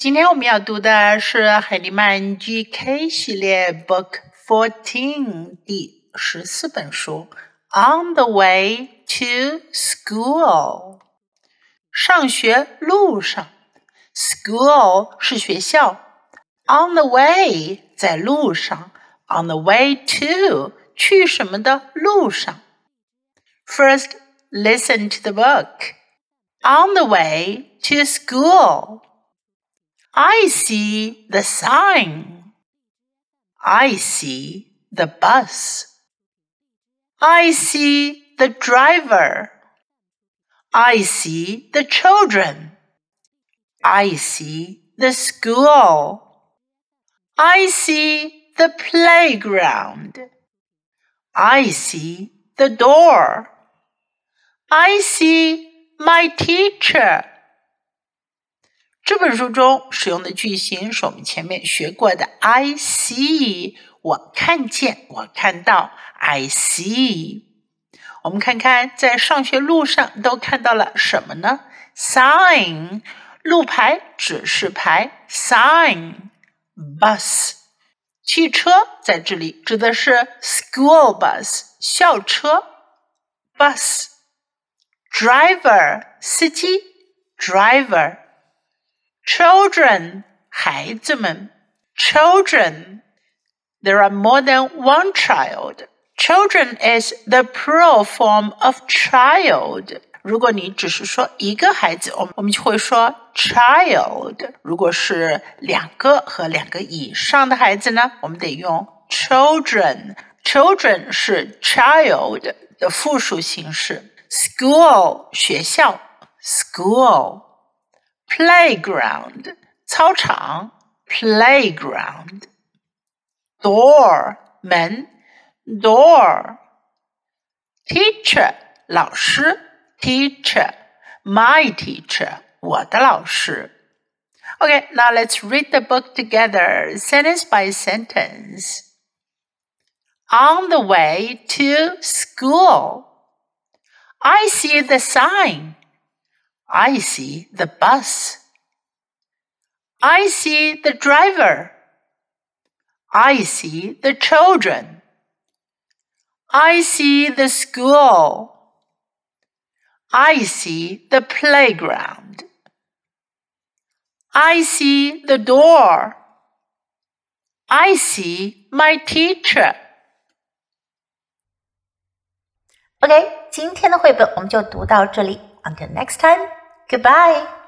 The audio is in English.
今天我们要读的是海尼曼 GK 系列 Book Fourteen 第十四本书《On the Way to School》。上学路上，School 是学校，On the way 在路上，On the way to 去什么的路上。First, listen to the book. On the way to school. I see the sign. I see the bus. I see the driver. I see the children. I see the school. I see the playground. I see the door. I see my teacher. 这本书中使用的句型是我们前面学过的 I see，我看见，我看到，I see。我们看看在上学路上都看到了什么呢？Sign，路牌、指示牌；sign，bus，汽车，在这里指的是 school bus，校车；bus，driver，司机；driver。Children，孩子们，children。There are more than one child. Children is the plural form of child. 如果你只是说一个孩子，我们我们就会说 child。如果是两个和两个以上的孩子呢，我们得用 children。Children 是 child 的复数形式。School 学校，school。 playground 操场 playground door 门 door teacher 老师 teacher my teacher 我的老师 Okay, now let's read the book together, sentence by sentence. On the way to school, I see the sign. I see the bus. I see the driver. I see the children. I see the school. I see the playground. I see the door. I see my teacher. OK，今天的绘本我们就读到这里。Until next time. Goodbye.